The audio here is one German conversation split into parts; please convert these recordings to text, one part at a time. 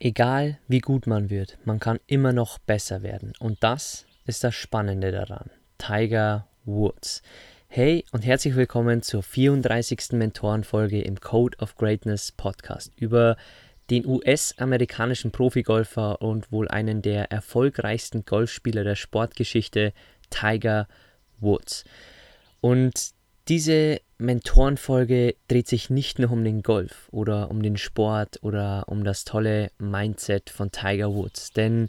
Egal wie gut man wird, man kann immer noch besser werden. Und das ist das Spannende daran. Tiger Woods. Hey und herzlich willkommen zur 34. Mentorenfolge im Code of Greatness Podcast über den US-amerikanischen Profigolfer und wohl einen der erfolgreichsten Golfspieler der Sportgeschichte, Tiger Woods. Und diese Mentorenfolge dreht sich nicht nur um den Golf oder um den Sport oder um das tolle Mindset von Tiger Woods, denn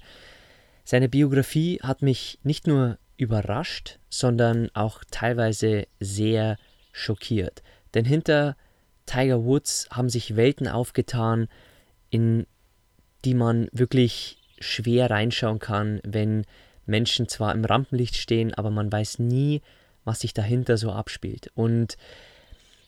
seine Biografie hat mich nicht nur überrascht, sondern auch teilweise sehr schockiert. Denn hinter Tiger Woods haben sich Welten aufgetan, in die man wirklich schwer reinschauen kann, wenn Menschen zwar im Rampenlicht stehen, aber man weiß nie, was sich dahinter so abspielt. Und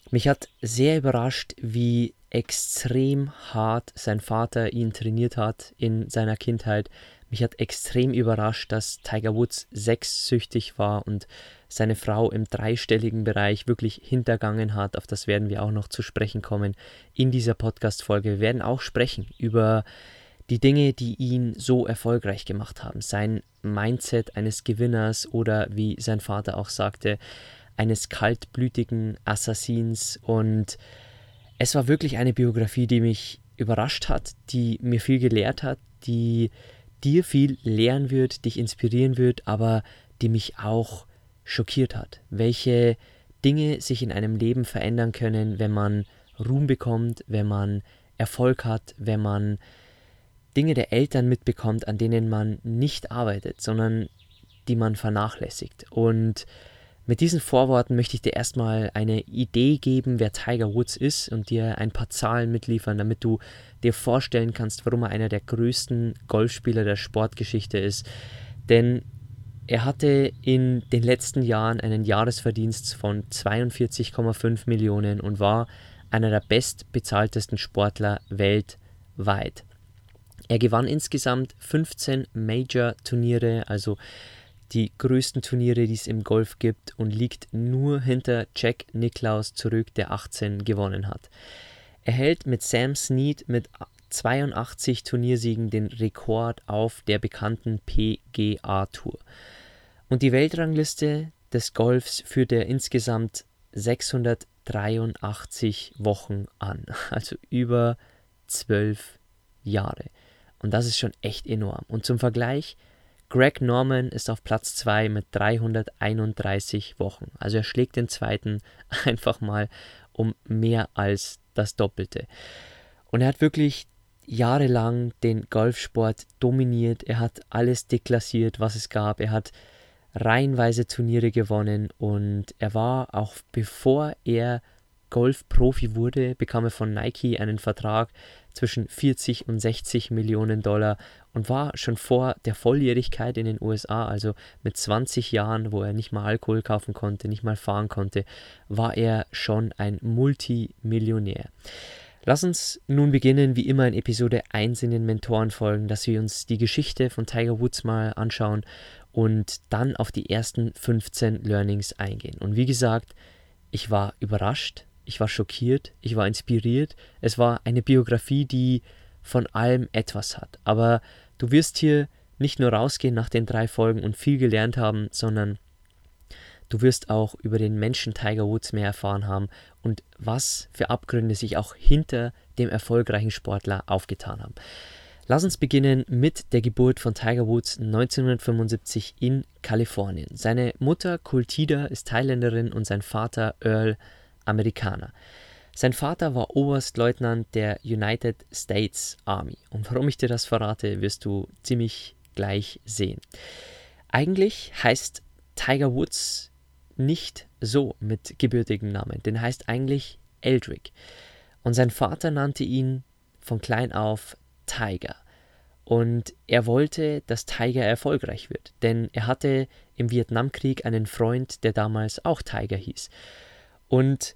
mich hat sehr überrascht, wie extrem hart sein Vater ihn trainiert hat in seiner Kindheit. Mich hat extrem überrascht, dass Tiger Woods sexsüchtig war und seine Frau im dreistelligen Bereich wirklich hintergangen hat. Auf das werden wir auch noch zu sprechen kommen in dieser Podcast-Folge. Wir werden auch sprechen über die Dinge, die ihn so erfolgreich gemacht haben. Sein Mindset eines Gewinners oder wie sein Vater auch sagte, eines kaltblütigen Assassins. Und es war wirklich eine Biografie, die mich überrascht hat, die mir viel gelehrt hat, die dir viel lehren wird, dich inspirieren wird, aber die mich auch schockiert hat. Welche Dinge sich in einem Leben verändern können, wenn man Ruhm bekommt, wenn man Erfolg hat, wenn man Dinge der Eltern mitbekommt, an denen man nicht arbeitet, sondern die man vernachlässigt. Und mit diesen Vorworten möchte ich dir erstmal eine Idee geben, wer Tiger Woods ist und dir ein paar Zahlen mitliefern, damit du dir vorstellen kannst, warum er einer der größten Golfspieler der Sportgeschichte ist. Denn er hatte in den letzten Jahren einen Jahresverdienst von 42,5 Millionen und war einer der bestbezahltesten Sportler weltweit. Er gewann insgesamt 15 Major-Turniere, also die größten Turniere, die es im Golf gibt, und liegt nur hinter Jack Nicklaus zurück, der 18 gewonnen hat. Er hält mit Sam Snead mit 82 Turniersiegen den Rekord auf der bekannten PGA Tour. Und die Weltrangliste des Golfs führt er insgesamt 683 Wochen an, also über 12 Jahre. Und das ist schon echt enorm. Und zum Vergleich, Greg Norman ist auf Platz 2 mit 331 Wochen. Also er schlägt den zweiten einfach mal um mehr als das Doppelte. Und er hat wirklich jahrelang den Golfsport dominiert. Er hat alles deklassiert, was es gab. Er hat reihenweise Turniere gewonnen und er war auch bevor er Golfprofi wurde, bekam er von Nike einen Vertrag zwischen 40 und 60 Millionen Dollar und war schon vor der Volljährigkeit in den USA, also mit 20 Jahren, wo er nicht mal Alkohol kaufen konnte, nicht mal fahren konnte, war er schon ein Multimillionär. Lass uns nun beginnen, wie immer in Episode 1 in den Mentorenfolgen, dass wir uns die Geschichte von Tiger Woods mal anschauen und dann auf die ersten 15 Learnings eingehen. Und wie gesagt, ich war überrascht, ich war schockiert, ich war inspiriert. Es war eine Biografie, die von allem etwas hat. Aber du wirst hier nicht nur rausgehen nach den drei Folgen und viel gelernt haben, sondern du wirst auch über den Menschen Tiger Woods mehr erfahren haben und was für Abgründe sich auch hinter dem erfolgreichen Sportler aufgetan haben. Lass uns beginnen mit der Geburt von Tiger Woods 1975 in Kalifornien. Seine Mutter Kultida ist Thailänderin und sein Vater Earl Amerikaner. Sein Vater war Oberstleutnant der United States Army. Und warum ich dir das verrate, wirst du ziemlich gleich sehen. Eigentlich heißt Tiger Woods nicht so mit gebürtigem Namen, denn heißt eigentlich Eldrick. Und sein Vater nannte ihn von klein auf Tiger. Und er wollte, dass Tiger erfolgreich wird, denn er hatte im Vietnamkrieg einen Freund, der damals auch Tiger hieß. Und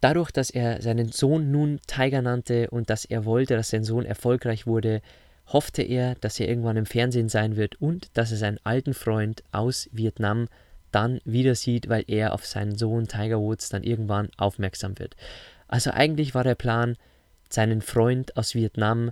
dadurch, dass er seinen Sohn nun Tiger nannte und dass er wollte, dass sein Sohn erfolgreich wurde, hoffte er, dass er irgendwann im Fernsehen sein wird und dass er seinen alten Freund aus Vietnam dann wieder sieht, weil er auf seinen Sohn Tiger Woods dann irgendwann aufmerksam wird. Also eigentlich war der Plan, seinen Freund aus Vietnam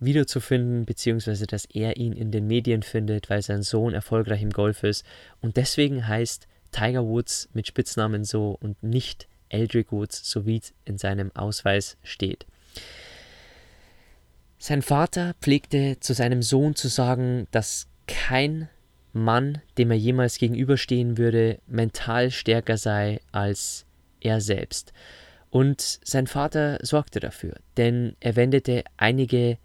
wiederzufinden, beziehungsweise dass er ihn in den Medien findet, weil sein Sohn erfolgreich im Golf ist. Und deswegen heißt Tiger Woods mit Spitznamen so und nicht Eldrick Woods, so wie es in seinem Ausweis steht. Sein Vater pflegte zu seinem Sohn zu sagen, dass kein Mann, dem er jemals gegenüberstehen würde, mental stärker sei als er selbst. Und sein Vater sorgte dafür, denn er wendete einige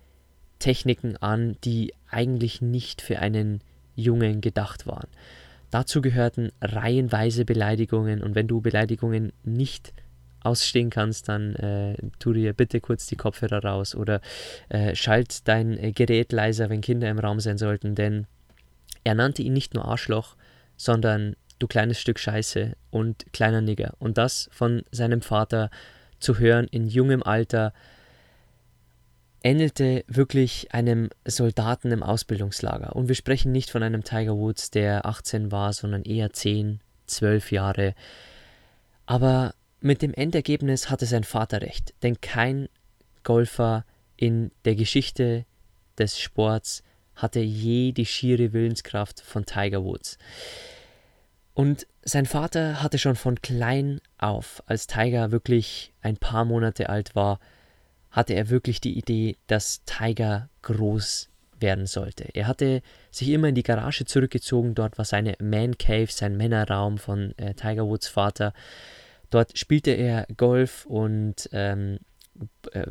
Techniken an, die eigentlich nicht für einen Jungen gedacht waren. Dazu gehörten reihenweise Beleidigungen und wenn du Beleidigungen nicht ausstehen kannst, dann äh, tu dir bitte kurz die Kopfhörer raus oder äh, schalt dein äh, Gerät leiser, wenn Kinder im Raum sein sollten, denn er nannte ihn nicht nur Arschloch, sondern du kleines Stück Scheiße und kleiner Nigger. Und das von seinem Vater zu hören in jungem Alter, ähnelte wirklich einem Soldaten im Ausbildungslager. Und wir sprechen nicht von einem Tiger Woods, der 18 war, sondern eher 10, 12 Jahre. Aber mit dem Endergebnis hatte sein Vater recht, denn kein Golfer in der Geschichte des Sports hatte je die schiere Willenskraft von Tiger Woods. Und sein Vater hatte schon von klein auf, als Tiger wirklich ein paar Monate alt war, hatte er wirklich die Idee, dass Tiger groß werden sollte. Er hatte sich immer in die Garage zurückgezogen, dort war seine Man Cave, sein Männerraum von äh, Tiger Woods Vater. Dort spielte er Golf und ähm, äh,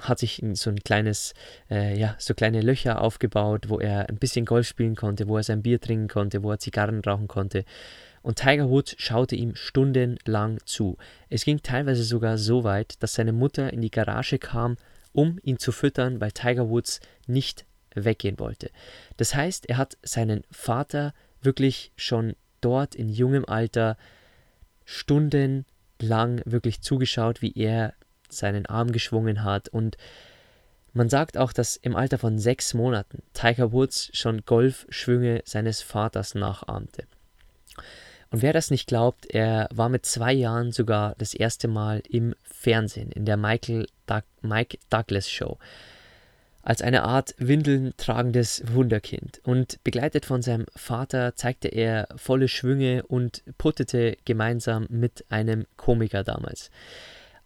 hat sich so ein kleines, äh, ja, so kleine Löcher aufgebaut, wo er ein bisschen Golf spielen konnte, wo er sein Bier trinken konnte, wo er Zigarren rauchen konnte und Tiger Woods schaute ihm stundenlang zu. Es ging teilweise sogar so weit, dass seine Mutter in die Garage kam, um ihn zu füttern, weil Tiger Woods nicht weggehen wollte. Das heißt, er hat seinen Vater wirklich schon dort in jungem Alter stundenlang wirklich zugeschaut, wie er seinen Arm geschwungen hat und man sagt auch, dass im Alter von sechs Monaten Tiger Woods schon Golfschwünge seines Vaters nachahmte. Und wer das nicht glaubt, er war mit zwei Jahren sogar das erste Mal im Fernsehen, in der Michael Doug Mike Douglas Show, als eine Art Windeln tragendes Wunderkind. Und begleitet von seinem Vater zeigte er volle Schwünge und puttete gemeinsam mit einem Komiker damals.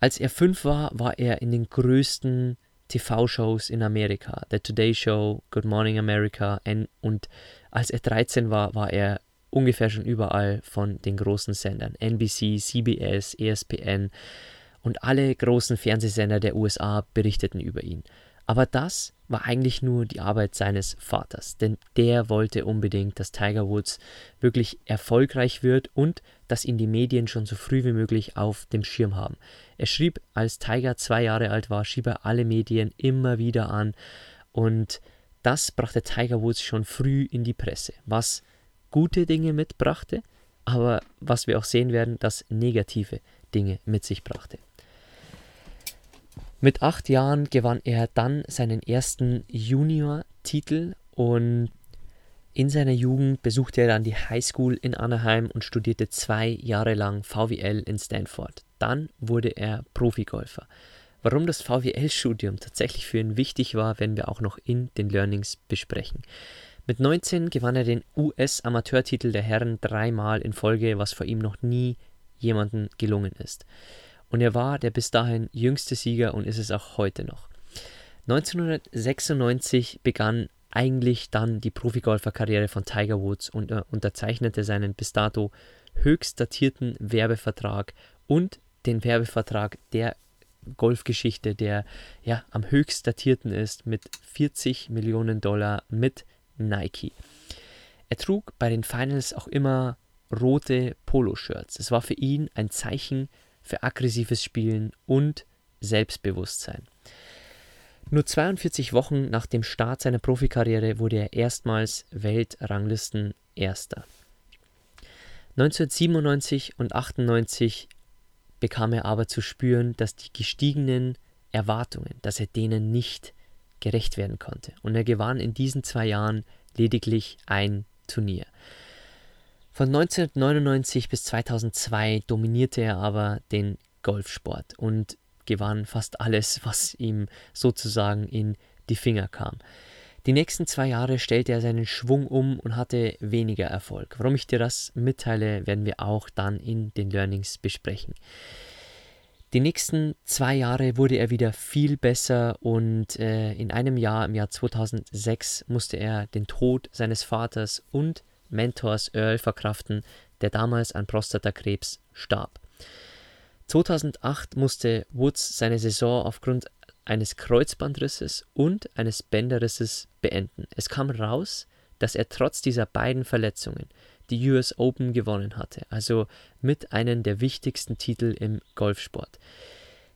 Als er fünf war, war er in den größten TV-Shows in Amerika, The Today Show, Good Morning America, und als er 13 war, war er ungefähr schon überall von den großen Sendern. NBC, CBS, ESPN und alle großen Fernsehsender der USA berichteten über ihn. Aber das war eigentlich nur die Arbeit seines Vaters, denn der wollte unbedingt, dass Tiger Woods wirklich erfolgreich wird und dass ihn die Medien schon so früh wie möglich auf dem Schirm haben. Er schrieb, als Tiger zwei Jahre alt war, schrieb er alle Medien immer wieder an und das brachte Tiger Woods schon früh in die Presse, was gute Dinge mitbrachte, aber was wir auch sehen werden, das negative Dinge mit sich brachte. Mit acht Jahren gewann er dann seinen ersten Junior-Titel und in seiner Jugend besuchte er dann die Highschool in Anaheim und studierte zwei Jahre lang VWL in Stanford. Dann wurde er Profigolfer. Warum das VWL-Studium tatsächlich für ihn wichtig war, werden wir auch noch in den Learnings besprechen. Mit 19 gewann er den US-Amateurtitel der Herren dreimal in Folge, was vor ihm noch nie jemandem gelungen ist. Und er war der bis dahin jüngste Sieger und ist es auch heute noch. 1996 begann eigentlich dann die Profigolferkarriere von Tiger Woods und er unterzeichnete seinen bis dato höchst datierten Werbevertrag und den Werbevertrag der Golfgeschichte, der ja am höchst datierten ist, mit 40 Millionen Dollar mit Nike. Er trug bei den Finals auch immer rote Poloshirts. Es war für ihn ein Zeichen für aggressives Spielen und Selbstbewusstsein. Nur 42 Wochen nach dem Start seiner Profikarriere wurde er erstmals Weltranglisten Erster. 1997 und 98 bekam er aber zu spüren, dass die gestiegenen Erwartungen, dass er denen nicht gerecht werden konnte. Und er gewann in diesen zwei Jahren lediglich ein Turnier. Von 1999 bis 2002 dominierte er aber den Golfsport und gewann fast alles, was ihm sozusagen in die Finger kam. Die nächsten zwei Jahre stellte er seinen Schwung um und hatte weniger Erfolg. Warum ich dir das mitteile, werden wir auch dann in den Learnings besprechen. Die nächsten zwei Jahre wurde er wieder viel besser und äh, in einem Jahr, im Jahr 2006, musste er den Tod seines Vaters und Mentors Earl verkraften, der damals an Prostatakrebs starb. 2008 musste Woods seine Saison aufgrund eines Kreuzbandrisses und eines Bänderrisses beenden. Es kam raus, dass er trotz dieser beiden Verletzungen die US Open gewonnen hatte, also mit einem der wichtigsten Titel im Golfsport.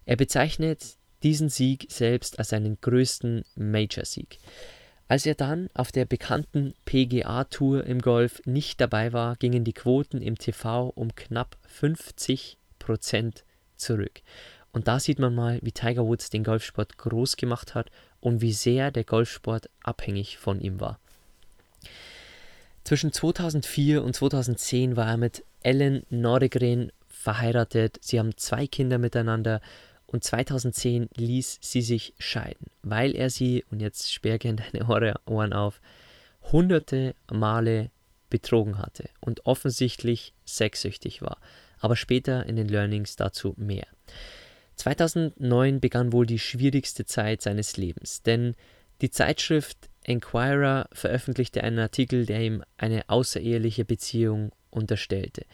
Er bezeichnet diesen Sieg selbst als seinen größten Major-Sieg. Als er dann auf der bekannten PGA-Tour im Golf nicht dabei war, gingen die Quoten im TV um knapp 50 Prozent zurück. Und da sieht man mal, wie Tiger Woods den Golfsport groß gemacht hat und wie sehr der Golfsport abhängig von ihm war. Zwischen 2004 und 2010 war er mit Ellen Nordegren verheiratet. Sie haben zwei Kinder miteinander und 2010 ließ sie sich scheiden, weil er sie, und jetzt sperr gerne deine Ohren auf, hunderte Male betrogen hatte und offensichtlich sexsüchtig war. Aber später in den Learnings dazu mehr. 2009 begann wohl die schwierigste Zeit seines Lebens, denn die Zeitschrift Enquirer veröffentlichte einen Artikel, der ihm eine außereheliche Beziehung unterstellte.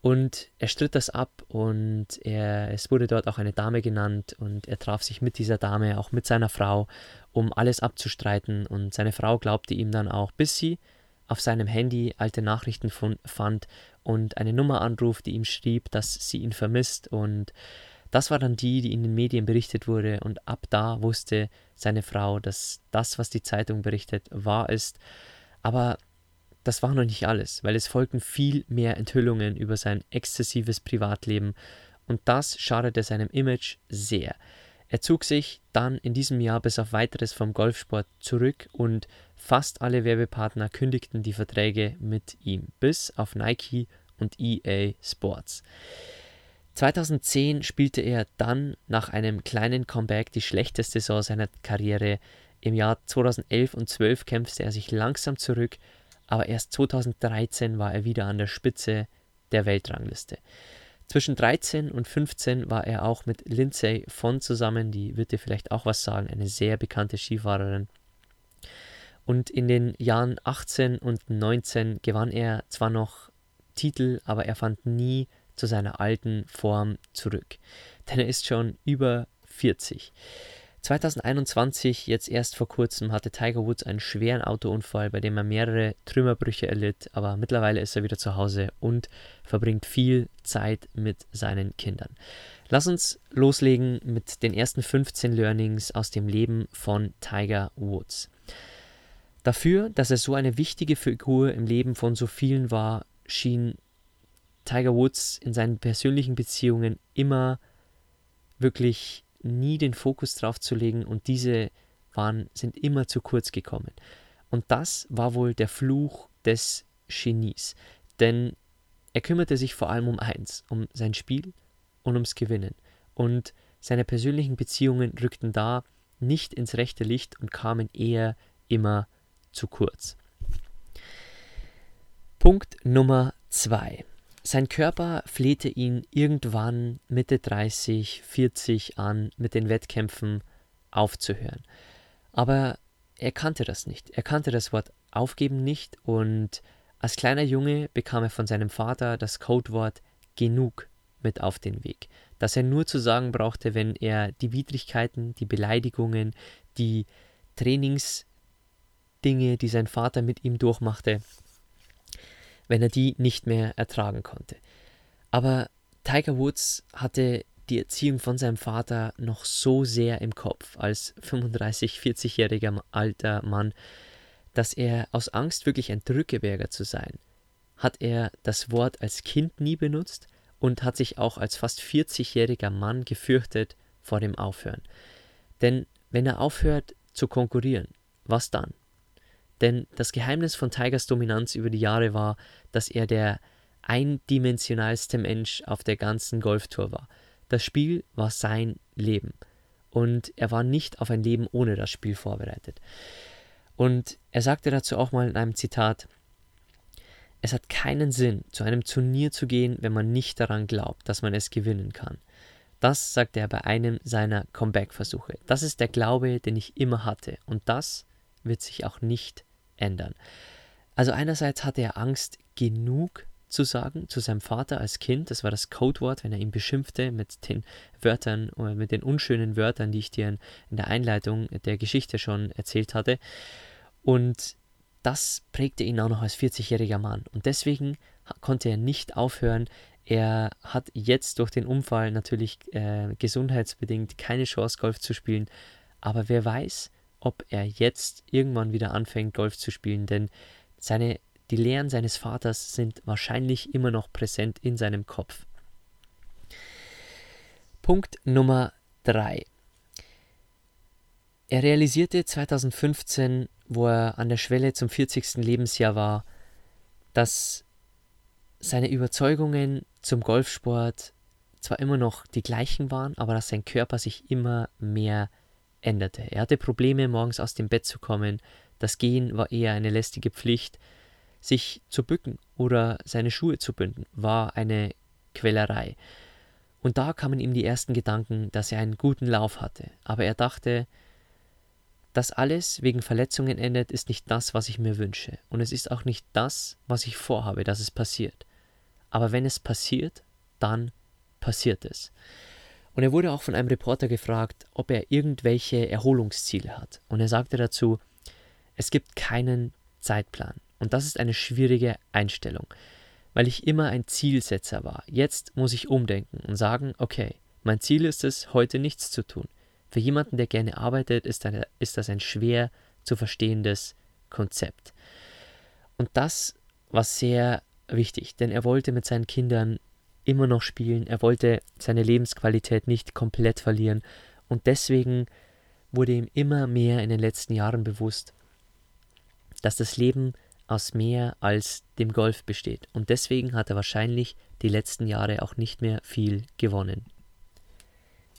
Und er stritt das ab und er, es wurde dort auch eine Dame genannt und er traf sich mit dieser Dame, auch mit seiner Frau, um alles abzustreiten. Und seine Frau glaubte ihm dann auch, bis sie auf seinem Handy alte Nachrichten fand und eine Nummer anruft, die ihm schrieb, dass sie ihn vermisst. Und das war dann die, die in den Medien berichtet wurde. Und ab da wusste seine Frau, dass das, was die Zeitung berichtet, wahr ist. Aber das war noch nicht alles, weil es folgten viel mehr Enthüllungen über sein exzessives Privatleben und das schadete seinem Image sehr. Er zog sich dann in diesem Jahr bis auf weiteres vom Golfsport zurück und fast alle Werbepartner kündigten die Verträge mit ihm, bis auf Nike und EA Sports. 2010 spielte er dann nach einem kleinen Comeback die schlechteste Saison seiner Karriere. Im Jahr 2011 und 12 kämpfte er sich langsam zurück aber erst 2013 war er wieder an der Spitze der Weltrangliste. Zwischen 13 und 15 war er auch mit Lindsay von zusammen, die wird dir vielleicht auch was sagen, eine sehr bekannte Skifahrerin. Und in den Jahren 18 und 19 gewann er zwar noch Titel, aber er fand nie zu seiner alten Form zurück. Denn er ist schon über 40. 2021, jetzt erst vor kurzem, hatte Tiger Woods einen schweren Autounfall, bei dem er mehrere Trümmerbrüche erlitt, aber mittlerweile ist er wieder zu Hause und verbringt viel Zeit mit seinen Kindern. Lass uns loslegen mit den ersten 15 Learnings aus dem Leben von Tiger Woods. Dafür, dass er so eine wichtige Figur im Leben von so vielen war, schien Tiger Woods in seinen persönlichen Beziehungen immer wirklich nie den Fokus drauf zu legen und diese waren, sind immer zu kurz gekommen. Und das war wohl der Fluch des Genies, denn er kümmerte sich vor allem um eins, um sein Spiel und ums Gewinnen. Und seine persönlichen Beziehungen rückten da nicht ins rechte Licht und kamen eher immer zu kurz. Punkt Nummer zwei. Sein Körper flehte ihn irgendwann Mitte 30, 40 an mit den Wettkämpfen aufzuhören. Aber er kannte das nicht. Er kannte das Wort aufgeben nicht und als kleiner Junge bekam er von seinem Vater das Codewort genug mit auf den Weg, das er nur zu sagen brauchte, wenn er die Widrigkeiten, die Beleidigungen, die Trainingsdinge, die sein Vater mit ihm durchmachte, wenn er die nicht mehr ertragen konnte. Aber Tiger Woods hatte die Erziehung von seinem Vater noch so sehr im Kopf als 35, 40-jähriger alter Mann, dass er aus Angst wirklich ein Drückeberger zu sein, hat er das Wort als Kind nie benutzt und hat sich auch als fast 40-jähriger Mann gefürchtet vor dem Aufhören. Denn wenn er aufhört zu konkurrieren, was dann? Denn das Geheimnis von Tigers Dominanz über die Jahre war, dass er der eindimensionalste Mensch auf der ganzen Golftour war. Das Spiel war sein Leben und er war nicht auf ein Leben ohne das Spiel vorbereitet. Und er sagte dazu auch mal in einem Zitat, es hat keinen Sinn, zu einem Turnier zu gehen, wenn man nicht daran glaubt, dass man es gewinnen kann. Das sagte er bei einem seiner Comeback-Versuche. Das ist der Glaube, den ich immer hatte. Und das wird sich auch nicht ändern. Also einerseits hatte er Angst, genug zu sagen zu seinem Vater als Kind. Das war das Codewort, wenn er ihn beschimpfte mit den Wörtern oder mit den unschönen Wörtern, die ich dir in, der Einleitung der Geschichte schon erzählt hatte. Und das prägte ihn auch noch als 40-jähriger Mann. Und deswegen konnte er nicht aufhören. Er hat jetzt durch den Unfall natürlich äh, gesundheitsbedingt keine Chance, Golf zu spielen. Aber wer weiß, ob er jetzt irgendwann wieder anfängt, Golf zu spielen, denn seine die Lehren seines Vaters sind wahrscheinlich immer noch präsent in seinem Kopf. Punkt Nummer 3. Er realisierte 2015, wo er an der Schwelle zum 40. Lebensjahr war, dass seine Überzeugungen zum Golfsport zwar immer noch die gleichen waren, aber dass sein Körper sich immer mehr änderte. Er hatte Probleme, morgens aus dem Bett zu kommen. Das Gehen war eher eine lästige Pflicht. Sich zu bücken oder seine Schuhe zu binden, war eine Quälerei. Und da kamen ihm die ersten Gedanken, dass er einen guten Lauf hatte. Aber er dachte, dass alles wegen Verletzungen endet, ist nicht das, was ich mir wünsche. Und es ist auch nicht das, was ich vorhabe, dass es passiert. Aber wenn es passiert, dann passiert es. Und er wurde auch von einem Reporter gefragt, ob er irgendwelche Erholungsziele hat. Und er sagte dazu, es gibt keinen Zeitplan. Und das ist eine schwierige Einstellung, weil ich immer ein Zielsetzer war. Jetzt muss ich umdenken und sagen, okay, mein Ziel ist es, heute nichts zu tun. Für jemanden, der gerne arbeitet, ist, eine, ist das ein schwer zu verstehendes Konzept. Und das war sehr wichtig, denn er wollte mit seinen Kindern immer noch spielen, er wollte seine Lebensqualität nicht komplett verlieren und deswegen wurde ihm immer mehr in den letzten Jahren bewusst, dass das Leben aus mehr als dem Golf besteht. Und deswegen hat er wahrscheinlich die letzten Jahre auch nicht mehr viel gewonnen.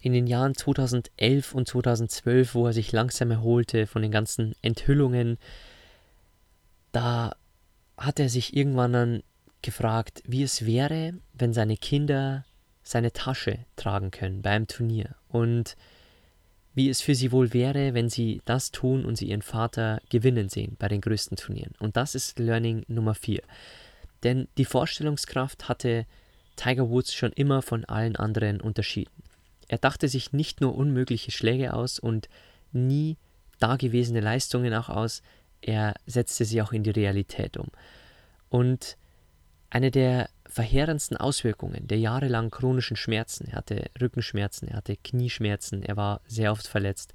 In den Jahren 2011 und 2012, wo er sich langsam erholte von den ganzen Enthüllungen, da hat er sich irgendwann dann gefragt, wie es wäre, wenn seine Kinder seine Tasche tragen können beim Turnier. Und wie es für sie wohl wäre, wenn sie das tun und sie ihren Vater gewinnen sehen bei den größten Turnieren. Und das ist Learning Nummer 4. Denn die Vorstellungskraft hatte Tiger Woods schon immer von allen anderen unterschieden. Er dachte sich nicht nur unmögliche Schläge aus und nie dagewesene Leistungen auch aus, er setzte sie auch in die Realität um. Und eine der verheerendsten Auswirkungen der jahrelang chronischen Schmerzen, er hatte Rückenschmerzen, er hatte Knieschmerzen, er war sehr oft verletzt,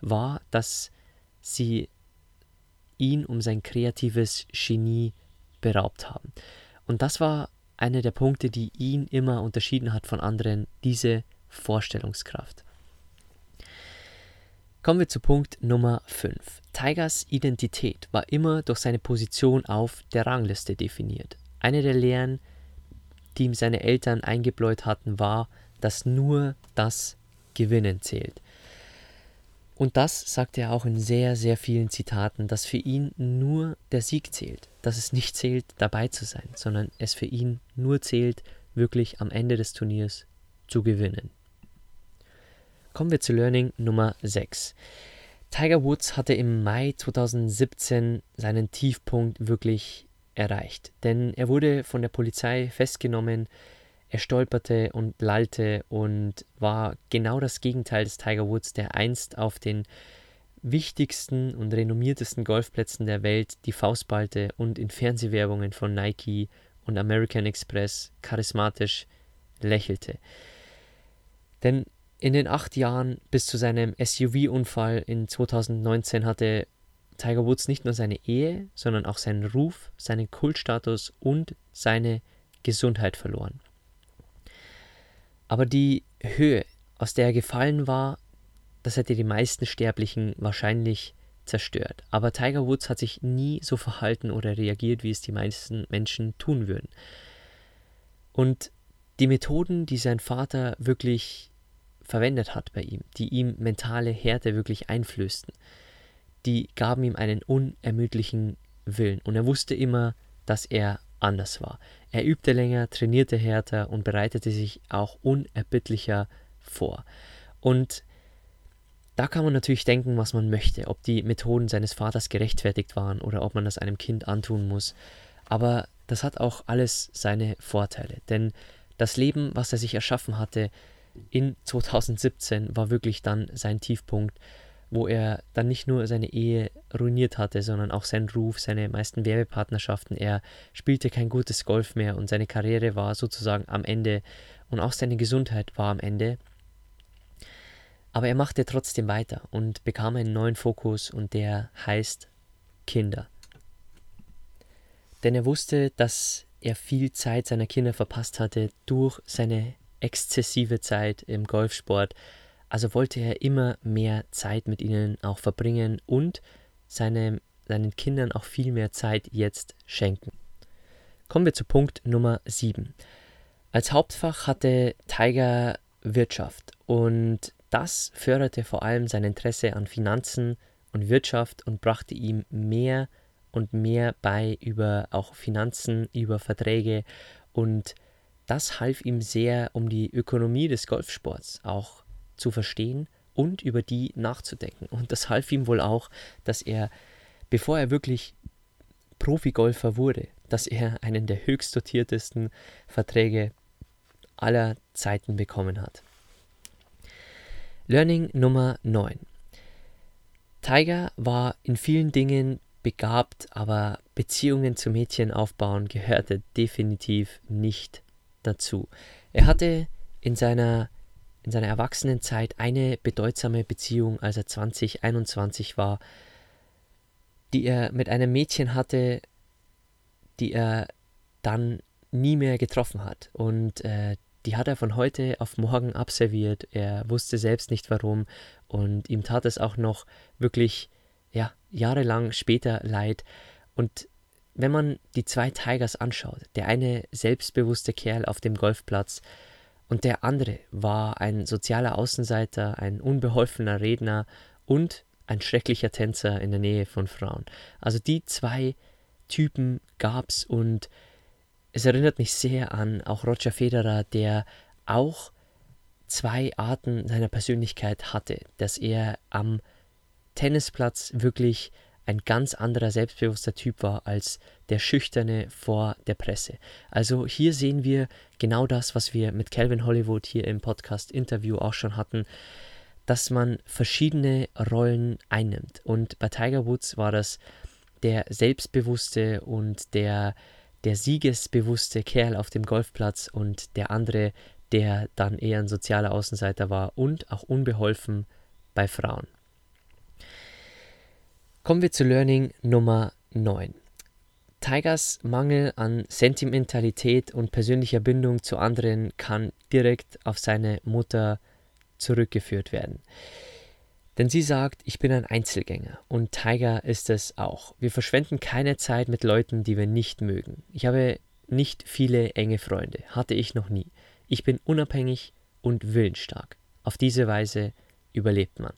war, dass sie ihn um sein kreatives Genie beraubt haben. Und das war einer der Punkte, die ihn immer unterschieden hat von anderen, diese Vorstellungskraft. Kommen wir zu Punkt Nummer 5. Tigers Identität war immer durch seine Position auf der Rangliste definiert. Eine der Lehren, die ihm seine Eltern eingebläut hatten, war, dass nur das Gewinnen zählt. Und das sagt er auch in sehr, sehr vielen Zitaten, dass für ihn nur der Sieg zählt, dass es nicht zählt, dabei zu sein, sondern es für ihn nur zählt, wirklich am Ende des Turniers zu gewinnen. Kommen wir zu Learning Nummer 6. Tiger Woods hatte im Mai 2017 seinen Tiefpunkt wirklich erreicht, denn er wurde von der Polizei festgenommen, er stolperte und lallte und war genau das Gegenteil des Tiger Woods, der einst auf den wichtigsten und renommiertesten Golfplätzen der Welt die Faust ballte und in Fernsehwerbungen von Nike und American Express charismatisch lächelte. Denn in den acht Jahren bis zu seinem SUV-Unfall in 2019 hatte Tiger Woods nicht nur seine Ehe, sondern auch seinen Ruf, seinen Kultstatus und seine Gesundheit verloren. Aber die Höhe, aus der er gefallen war, das hätte die meisten Sterblichen wahrscheinlich zerstört. Aber Tiger Woods hat sich nie so verhalten oder reagiert, wie es die meisten Menschen tun würden. Und die Methoden, die sein Vater wirklich verwendet hat bei ihm, die ihm mentale Härte wirklich einflößten, die gaben ihm einen unermüdlichen Willen. Und er wusste immer, dass er anders war. Er übte länger, trainierte härter und bereitete sich auch unerbittlicher vor. Und da kann man natürlich denken, was man möchte, ob die Methoden seines Vaters gerechtfertigt waren oder ob man das einem Kind antun muss. Aber das hat auch alles seine Vorteile, denn das Leben, was er sich erschaffen hatte in 2017, war wirklich dann sein Tiefpunkt, wo er dann nicht nur seine Ehe ruiniert hatte, sondern auch seinen Ruf, seine meisten Werbepartnerschaften. Er spielte kein gutes Golf mehr und seine Karriere war sozusagen am Ende und auch seine Gesundheit war am Ende. Aber er machte trotzdem weiter und bekam einen neuen Fokus und der heißt Kinder. Denn er wusste, dass er viel Zeit seiner Kinder verpasst hatte durch seine exzessive Zeit im Golfsport. Also wollte er immer mehr Zeit mit ihnen auch verbringen und seine, seinen Kindern auch viel mehr Zeit jetzt schenken. Kommen wir zu Punkt Nummer 7. Als Hauptfach hatte Tiger Wirtschaft und das förderte vor allem sein Interesse an Finanzen und Wirtschaft und brachte ihm mehr und mehr bei über auch Finanzen, über Verträge und das half ihm sehr, um die Ökonomie des Golfsports auch zu verstehen und über die nachzudenken. Und das half ihm wohl auch, dass er, bevor er wirklich Profigolfer wurde, dass er einen der höchst dotiertesten Verträge aller Zeiten bekommen hat. Learning Nummer 9. Tiger war in vielen Dingen begabt, aber Beziehungen zu Mädchen aufbauen gehörte definitiv nicht dazu. Er hatte in seiner, in seiner Erwachsenenzeit eine bedeutsame Beziehung, als er 20, 21 war, die er mit einem Mädchen hatte, die er dann nie mehr getroffen hat. Und äh, die hat er von heute auf morgen abserviert. Er wusste selbst nicht warum und ihm tat es auch noch wirklich ja, jahrelang später leid. Und wenn man die zwei Tigers anschaut, der eine selbstbewusste Kerl auf dem Golfplatz und der andere war ein sozialer Außenseiter, ein unbeholfener Redner und ein schrecklicher Tänzer in der Nähe von Frauen. Also die zwei Typen gab's und es erinnert mich sehr an auch Roger Federer, der auch zwei Arten seiner Persönlichkeit hatte, dass er am Tennisplatz wirklich ein ganz anderer selbstbewusster Typ war als der schüchterne vor der Presse. Also hier sehen wir genau das, was wir mit Calvin Hollywood hier im Podcast Interview auch schon hatten, dass man verschiedene Rollen einnimmt. Und bei Tiger Woods war das der selbstbewusste und der der siegesbewusste Kerl auf dem Golfplatz und der andere, der dann eher ein sozialer Außenseiter war und auch unbeholfen bei Frauen. Kommen wir zu Learning Nummer 9. Tigers Mangel an Sentimentalität und persönlicher Bindung zu anderen kann direkt auf seine Mutter zurückgeführt werden. Denn sie sagt, ich bin ein Einzelgänger und Tiger ist es auch. Wir verschwenden keine Zeit mit Leuten, die wir nicht mögen. Ich habe nicht viele enge Freunde, hatte ich noch nie. Ich bin unabhängig und willensstark. Auf diese Weise überlebt man.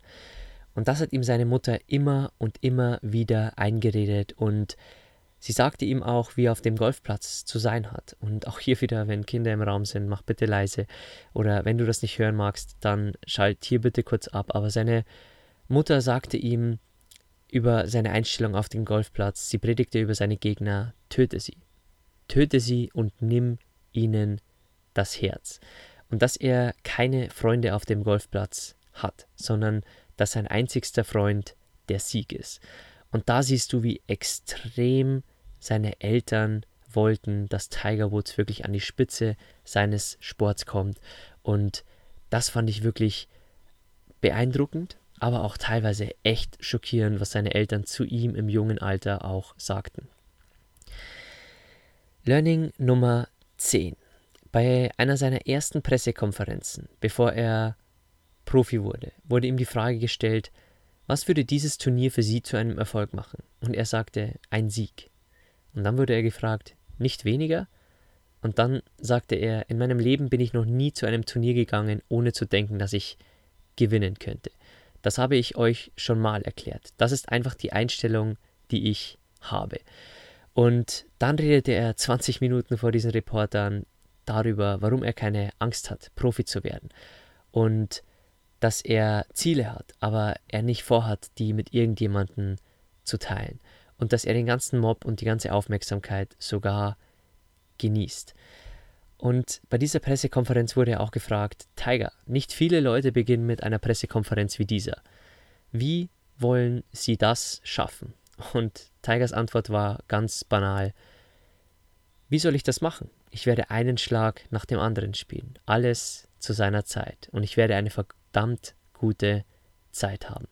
Und das hat ihm seine Mutter immer und immer wieder eingeredet und Sie sagte ihm auch, wie er auf dem Golfplatz zu sein hat. Und auch hier wieder, wenn Kinder im Raum sind, mach bitte leise. Oder wenn du das nicht hören magst, dann schalt hier bitte kurz ab. Aber seine Mutter sagte ihm über seine Einstellung auf dem Golfplatz, sie predigte über seine Gegner, töte sie. Töte sie und nimm ihnen das Herz. Und dass er keine Freunde auf dem Golfplatz hat, sondern dass sein einzigster Freund der Sieg ist. Und da siehst du, wie extrem seine Eltern wollten, dass Tiger Woods wirklich an die Spitze seines Sports kommt. Und das fand ich wirklich beeindruckend, aber auch teilweise echt schockierend, was seine Eltern zu ihm im jungen Alter auch sagten. Learning Nummer 10. Bei einer seiner ersten Pressekonferenzen, bevor er Profi wurde, wurde ihm die Frage gestellt, was würde dieses Turnier für Sie zu einem Erfolg machen? Und er sagte, ein Sieg. Und dann wurde er gefragt, nicht weniger? Und dann sagte er, in meinem Leben bin ich noch nie zu einem Turnier gegangen, ohne zu denken, dass ich gewinnen könnte. Das habe ich euch schon mal erklärt. Das ist einfach die Einstellung, die ich habe. Und dann redete er 20 Minuten vor diesen Reportern darüber, warum er keine Angst hat, Profi zu werden. Und dass er Ziele hat, aber er nicht vorhat, die mit irgendjemandem zu teilen und dass er den ganzen Mob und die ganze Aufmerksamkeit sogar genießt. Und bei dieser Pressekonferenz wurde er auch gefragt, Tiger, nicht viele Leute beginnen mit einer Pressekonferenz wie dieser. Wie wollen Sie das schaffen? Und Tigers Antwort war ganz banal, wie soll ich das machen? Ich werde einen Schlag nach dem anderen spielen, alles zu seiner Zeit und ich werde eine verdammt gute Zeit haben.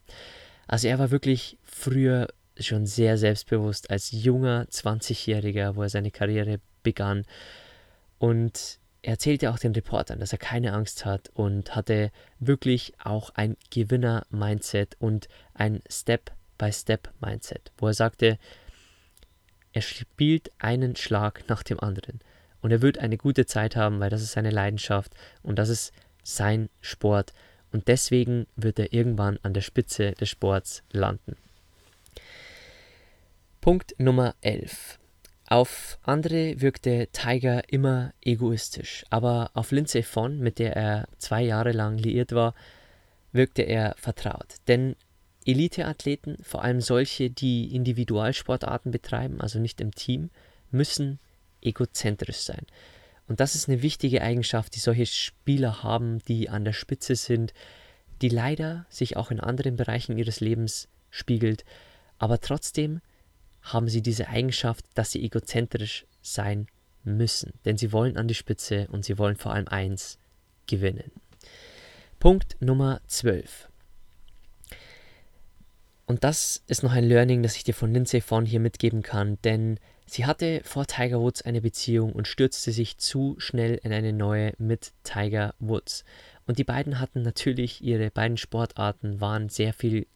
Also er war wirklich früher schon sehr selbstbewusst als junger 20-Jähriger, wo er seine Karriere begann. Und er erzählte auch den Reportern, dass er keine Angst hat und hatte wirklich auch ein Gewinner-Mindset und ein Step-by-Step-Mindset, wo er sagte, er spielt einen Schlag nach dem anderen und er wird eine gute Zeit haben, weil das ist seine Leidenschaft und das ist sein Sport und deswegen wird er irgendwann an der Spitze des Sports landen. Punkt Nummer 11. Auf andere wirkte Tiger immer egoistisch, aber auf Lindsay Vonn, mit der er zwei Jahre lang liiert war, wirkte er vertraut. Denn Eliteathleten, vor allem solche, die Individualsportarten betreiben, also nicht im Team, müssen egozentrisch sein. Und das ist eine wichtige Eigenschaft, die solche Spieler haben, die an der Spitze sind, die leider sich auch in anderen Bereichen ihres Lebens spiegelt, aber trotzdem haben sie diese Eigenschaft, dass sie egozentrisch sein müssen, denn sie wollen an die Spitze und sie wollen vor allem eins gewinnen. Punkt Nummer 12. Und das ist noch ein Learning, das ich dir von Lindsay Vonn hier mitgeben kann, denn sie hatte vor Tiger Woods eine Beziehung und stürzte sich zu schnell in eine neue mit Tiger Woods. Und die beiden hatten natürlich ihre beiden Sportarten, waren sehr viel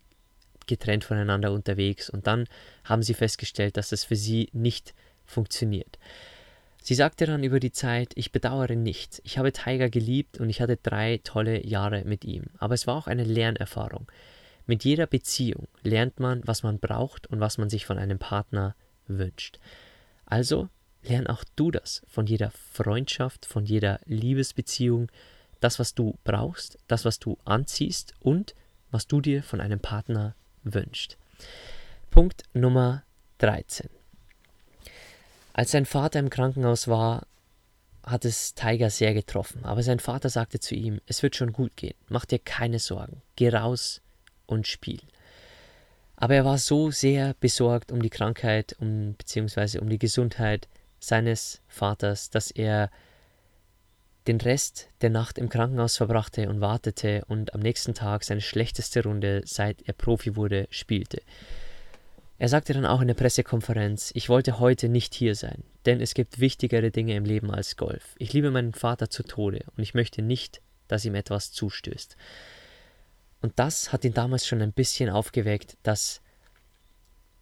getrennt voneinander unterwegs und dann haben sie festgestellt, dass es für sie nicht funktioniert. Sie sagte dann über die Zeit, ich bedauere nichts. Ich habe Tiger geliebt und ich hatte drei tolle Jahre mit ihm. Aber es war auch eine Lernerfahrung. Mit jeder Beziehung lernt man, was man braucht und was man sich von einem Partner wünscht. Also lern auch du das von jeder Freundschaft, von jeder Liebesbeziehung, das, was du brauchst, das, was du anziehst und was du dir von einem Partner wünscht. Punkt Nummer 13. Als sein Vater im Krankenhaus war, hat es Tiger sehr getroffen, aber sein Vater sagte zu ihm, es wird schon gut gehen, mach dir keine Sorgen, geh raus und spiel. Aber er war so sehr besorgt um die Krankheit, um, beziehungsweise um die Gesundheit seines Vaters, dass er den Rest der Nacht im Krankenhaus verbrachte und wartete und am nächsten Tag seine schlechteste Runde, seit er Profi wurde, spielte. Er sagte dann auch in der Pressekonferenz, ich wollte heute nicht hier sein, denn es gibt wichtigere Dinge im Leben als Golf. Ich liebe meinen Vater zu Tode und ich möchte nicht, dass ihm etwas zustößt. Und das hat ihn damals schon ein bisschen aufgeweckt, dass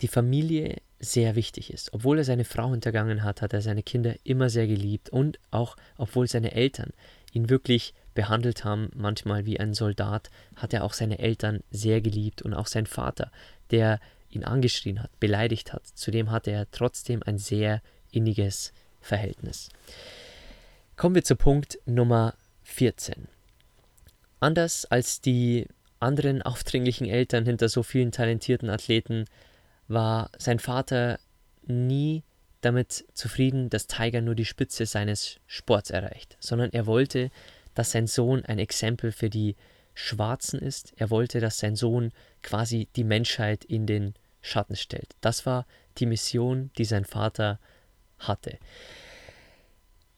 die Familie sehr wichtig ist. Obwohl er seine Frau hintergangen hat, hat er seine Kinder immer sehr geliebt und auch obwohl seine Eltern ihn wirklich behandelt haben, manchmal wie ein Soldat, hat er auch seine Eltern sehr geliebt und auch sein Vater, der ihn angeschrien hat, beleidigt hat, zu dem hatte er trotzdem ein sehr inniges Verhältnis. Kommen wir zu Punkt Nummer 14. Anders als die anderen aufdringlichen Eltern hinter so vielen talentierten Athleten war sein Vater nie damit zufrieden, dass Tiger nur die Spitze seines Sports erreicht, sondern er wollte, dass sein Sohn ein Exempel für die Schwarzen ist. Er wollte, dass sein Sohn quasi die Menschheit in den Schatten stellt. Das war die Mission, die sein Vater hatte.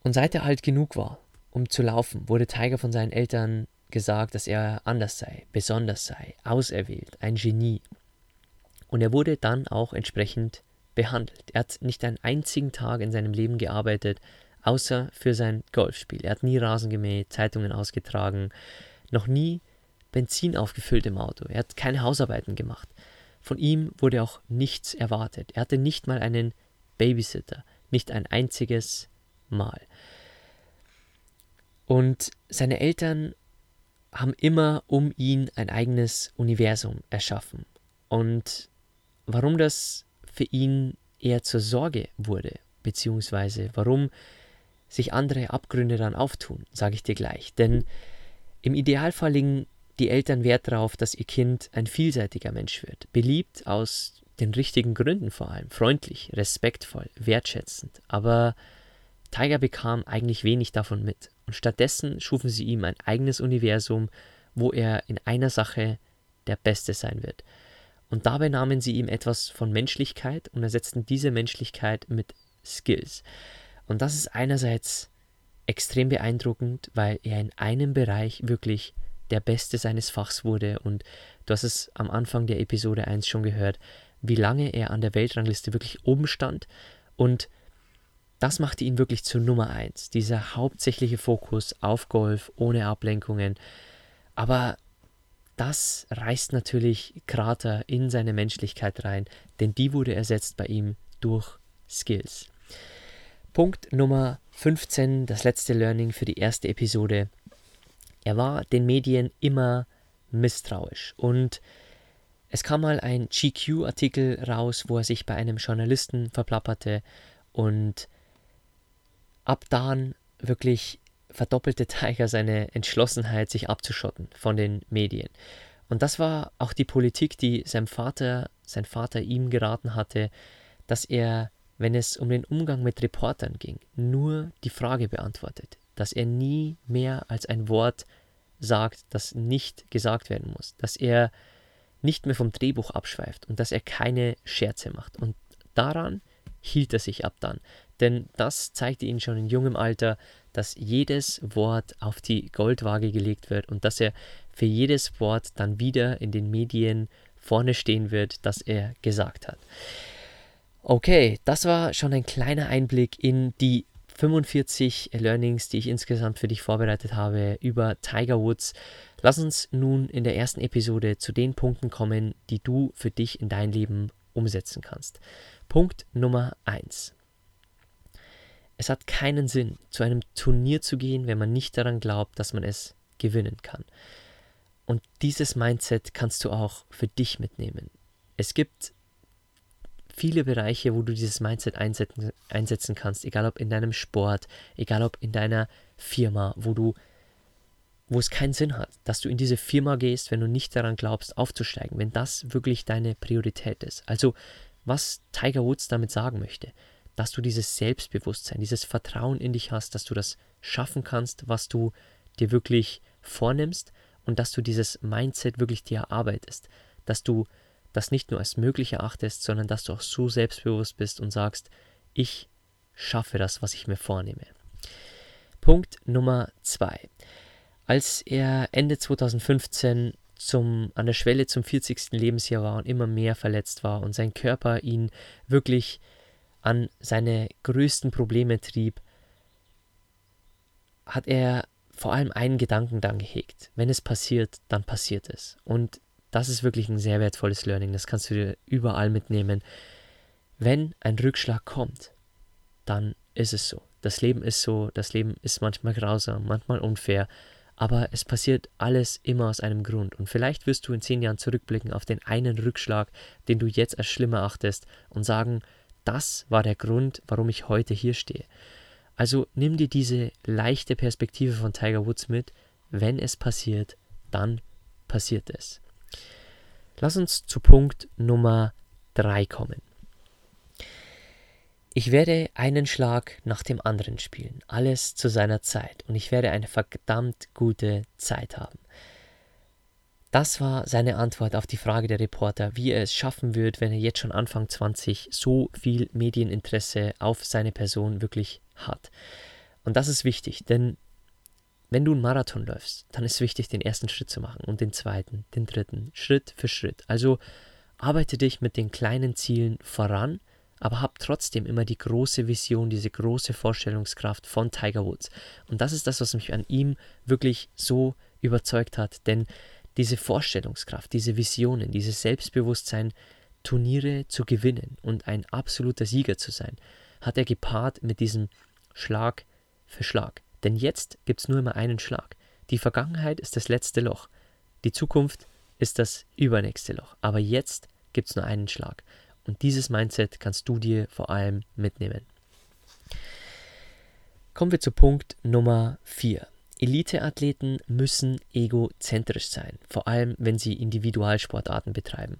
Und seit er alt genug war, um zu laufen, wurde Tiger von seinen Eltern gesagt, dass er anders sei, besonders sei, auserwählt, ein Genie. Und er wurde dann auch entsprechend behandelt. Er hat nicht einen einzigen Tag in seinem Leben gearbeitet, außer für sein Golfspiel. Er hat nie Rasen gemäht, Zeitungen ausgetragen, noch nie Benzin aufgefüllt im Auto. Er hat keine Hausarbeiten gemacht. Von ihm wurde auch nichts erwartet. Er hatte nicht mal einen Babysitter, nicht ein einziges Mal. Und seine Eltern haben immer um ihn ein eigenes Universum erschaffen. Und warum das für ihn eher zur Sorge wurde, beziehungsweise warum sich andere Abgründe dann auftun, sage ich dir gleich. Denn im Idealfall liegen die Eltern Wert darauf, dass ihr Kind ein vielseitiger Mensch wird, beliebt aus den richtigen Gründen vor allem, freundlich, respektvoll, wertschätzend. Aber Tiger bekam eigentlich wenig davon mit und stattdessen schufen sie ihm ein eigenes Universum, wo er in einer Sache der Beste sein wird. Und dabei nahmen sie ihm etwas von Menschlichkeit und ersetzten diese Menschlichkeit mit Skills. Und das ist einerseits extrem beeindruckend, weil er in einem Bereich wirklich der Beste seines Fachs wurde. Und du hast es am Anfang der Episode 1 schon gehört, wie lange er an der Weltrangliste wirklich oben stand. Und das machte ihn wirklich zur Nummer 1. Dieser hauptsächliche Fokus auf Golf, ohne Ablenkungen. Aber das reißt natürlich Krater in seine Menschlichkeit rein, denn die wurde ersetzt bei ihm durch Skills. Punkt Nummer 15, das letzte Learning für die erste Episode. Er war den Medien immer misstrauisch und es kam mal ein GQ-Artikel raus, wo er sich bei einem Journalisten verplapperte und ab dann wirklich verdoppelte Tiger seine Entschlossenheit, sich abzuschotten von den Medien. Und das war auch die Politik, die sein Vater, sein Vater ihm geraten hatte, dass er, wenn es um den Umgang mit Reportern ging, nur die Frage beantwortet, dass er nie mehr als ein Wort sagt, das nicht gesagt werden muss, dass er nicht mehr vom Drehbuch abschweift und dass er keine Scherze macht. Und daran hielt er sich ab dann. Denn das zeigte ihn schon in jungem Alter, dass jedes Wort auf die Goldwaage gelegt wird und dass er für jedes Wort dann wieder in den Medien vorne stehen wird, das er gesagt hat. Okay, das war schon ein kleiner Einblick in die 45 Learnings, die ich insgesamt für dich vorbereitet habe über Tiger Woods. Lass uns nun in der ersten Episode zu den Punkten kommen, die du für dich in dein Leben umsetzen kannst. Punkt Nummer 1. Es hat keinen Sinn, zu einem Turnier zu gehen, wenn man nicht daran glaubt, dass man es gewinnen kann. Und dieses Mindset kannst du auch für dich mitnehmen. Es gibt viele Bereiche, wo du dieses Mindset einsetzen, einsetzen kannst, egal ob in deinem Sport, egal ob in deiner Firma, wo du wo es keinen Sinn hat, dass du in diese Firma gehst, wenn du nicht daran glaubst, aufzusteigen, wenn das wirklich deine Priorität ist. Also, was Tiger Woods damit sagen möchte dass du dieses Selbstbewusstsein, dieses Vertrauen in dich hast, dass du das schaffen kannst, was du dir wirklich vornimmst und dass du dieses Mindset wirklich dir erarbeitest, dass du das nicht nur als möglich erachtest, sondern dass du auch so selbstbewusst bist und sagst, ich schaffe das, was ich mir vornehme. Punkt Nummer zwei. Als er Ende 2015 zum, an der Schwelle zum 40. Lebensjahr war und immer mehr verletzt war und sein Körper ihn wirklich an seine größten Probleme trieb, hat er vor allem einen Gedanken dann gehegt. Wenn es passiert, dann passiert es. Und das ist wirklich ein sehr wertvolles Learning. Das kannst du dir überall mitnehmen. Wenn ein Rückschlag kommt, dann ist es so. Das Leben ist so. Das Leben ist manchmal grausam, manchmal unfair. aber es passiert alles immer aus einem Grund. Und vielleicht wirst du in zehn Jahren zurückblicken auf den einen Rückschlag, den du jetzt als schlimm erachtest und sagen, das war der Grund, warum ich heute hier stehe. Also nimm dir diese leichte Perspektive von Tiger Woods mit. Wenn es passiert, dann passiert es. Lass uns zu Punkt Nummer 3 kommen. Ich werde einen Schlag nach dem anderen spielen, alles zu seiner Zeit, und ich werde eine verdammt gute Zeit haben. Das war seine Antwort auf die Frage der Reporter, wie er es schaffen wird, wenn er jetzt schon Anfang 20 so viel Medieninteresse auf seine Person wirklich hat. Und das ist wichtig, denn wenn du einen Marathon läufst, dann ist es wichtig, den ersten Schritt zu machen und den zweiten, den dritten, Schritt für Schritt. Also arbeite dich mit den kleinen Zielen voran aber hab trotzdem immer die große Vision, diese große Vorstellungskraft von Tiger Woods. Und das ist das, was mich an ihm wirklich so überzeugt hat, denn diese Vorstellungskraft, diese Visionen, dieses Selbstbewusstsein, Turniere zu gewinnen und ein absoluter Sieger zu sein, hat er gepaart mit diesem Schlag für Schlag. Denn jetzt gibt es nur immer einen Schlag. Die Vergangenheit ist das letzte Loch. Die Zukunft ist das übernächste Loch. Aber jetzt gibt es nur einen Schlag. Und dieses Mindset kannst du dir vor allem mitnehmen. Kommen wir zu Punkt Nummer 4. Eliteathleten müssen egozentrisch sein, vor allem wenn sie Individualsportarten betreiben.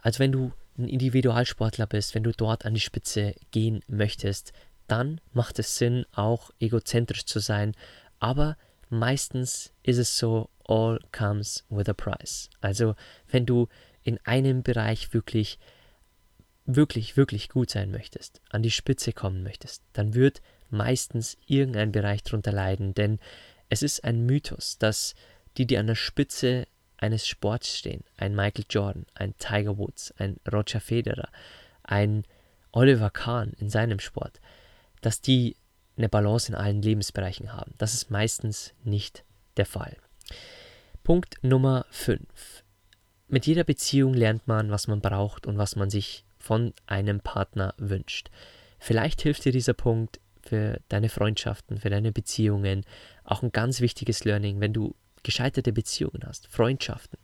Also wenn du ein Individualsportler bist, wenn du dort an die Spitze gehen möchtest, dann macht es Sinn, auch egozentrisch zu sein. Aber meistens ist es so, all comes with a price. Also wenn du in einem Bereich wirklich wirklich, wirklich gut sein möchtest, an die Spitze kommen möchtest, dann wird meistens irgendein Bereich darunter leiden, denn es ist ein Mythos, dass die, die an der Spitze eines Sports stehen, ein Michael Jordan, ein Tiger Woods, ein Roger Federer, ein Oliver Kahn in seinem Sport, dass die eine Balance in allen Lebensbereichen haben. Das ist meistens nicht der Fall. Punkt Nummer 5. Mit jeder Beziehung lernt man, was man braucht und was man sich von einem Partner wünscht. Vielleicht hilft dir dieser Punkt für deine Freundschaften, für deine Beziehungen. Auch ein ganz wichtiges Learning, wenn du gescheiterte Beziehungen hast, Freundschaften,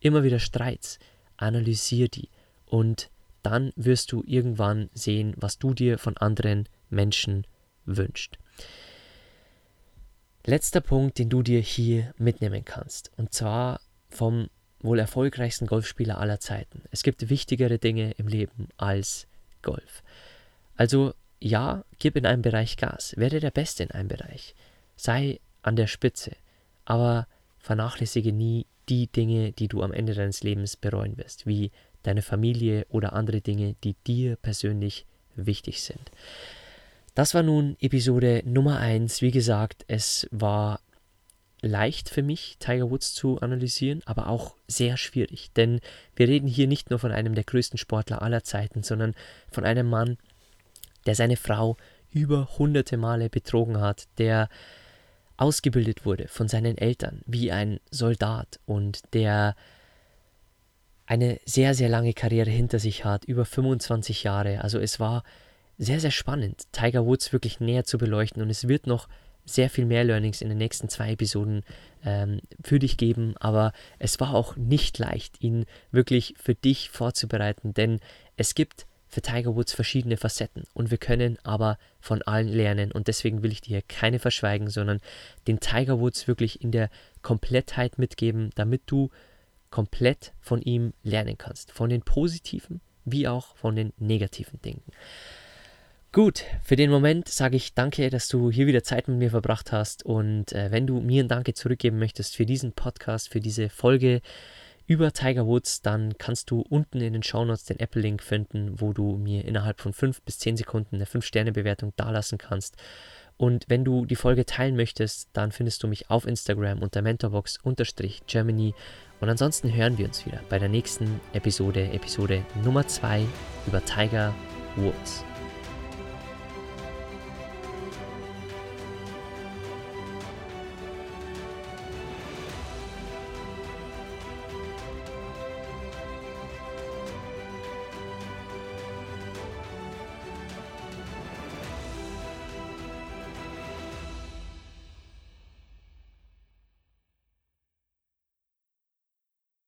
immer wieder Streits, analysier die und dann wirst du irgendwann sehen, was du dir von anderen Menschen wünschst. Letzter Punkt, den du dir hier mitnehmen kannst, und zwar vom wohl erfolgreichsten Golfspieler aller Zeiten. Es gibt wichtigere Dinge im Leben als Golf. Also ja, gib in einem Bereich Gas, werde der Beste in einem Bereich, sei an der Spitze, aber vernachlässige nie die Dinge, die du am Ende deines Lebens bereuen wirst, wie deine Familie oder andere Dinge, die dir persönlich wichtig sind. Das war nun Episode Nummer 1. Wie gesagt, es war leicht für mich, Tiger Woods zu analysieren, aber auch sehr schwierig. Denn wir reden hier nicht nur von einem der größten Sportler aller Zeiten, sondern von einem Mann, der seine Frau über hunderte Male betrogen hat, der ausgebildet wurde von seinen Eltern wie ein Soldat und der eine sehr, sehr lange Karriere hinter sich hat, über 25 Jahre. Also es war sehr, sehr spannend, Tiger Woods wirklich näher zu beleuchten und es wird noch sehr viel mehr Learnings in den nächsten zwei Episoden ähm, für dich geben, aber es war auch nicht leicht, ihn wirklich für dich vorzubereiten, denn es gibt für Tiger Woods verschiedene Facetten und wir können aber von allen lernen und deswegen will ich dir keine verschweigen, sondern den Tiger Woods wirklich in der Komplettheit mitgeben, damit du komplett von ihm lernen kannst, von den positiven wie auch von den negativen Dingen. Gut, für den Moment sage ich danke, dass du hier wieder Zeit mit mir verbracht hast. Und äh, wenn du mir ein Danke zurückgeben möchtest für diesen Podcast, für diese Folge über Tiger Woods, dann kannst du unten in den Shownotes den Apple-Link finden, wo du mir innerhalb von 5 bis 10 Sekunden eine 5-Sterne-Bewertung dalassen kannst. Und wenn du die Folge teilen möchtest, dann findest du mich auf Instagram unter mentorbox-germany. Und ansonsten hören wir uns wieder bei der nächsten Episode, Episode Nummer 2 über Tiger Woods.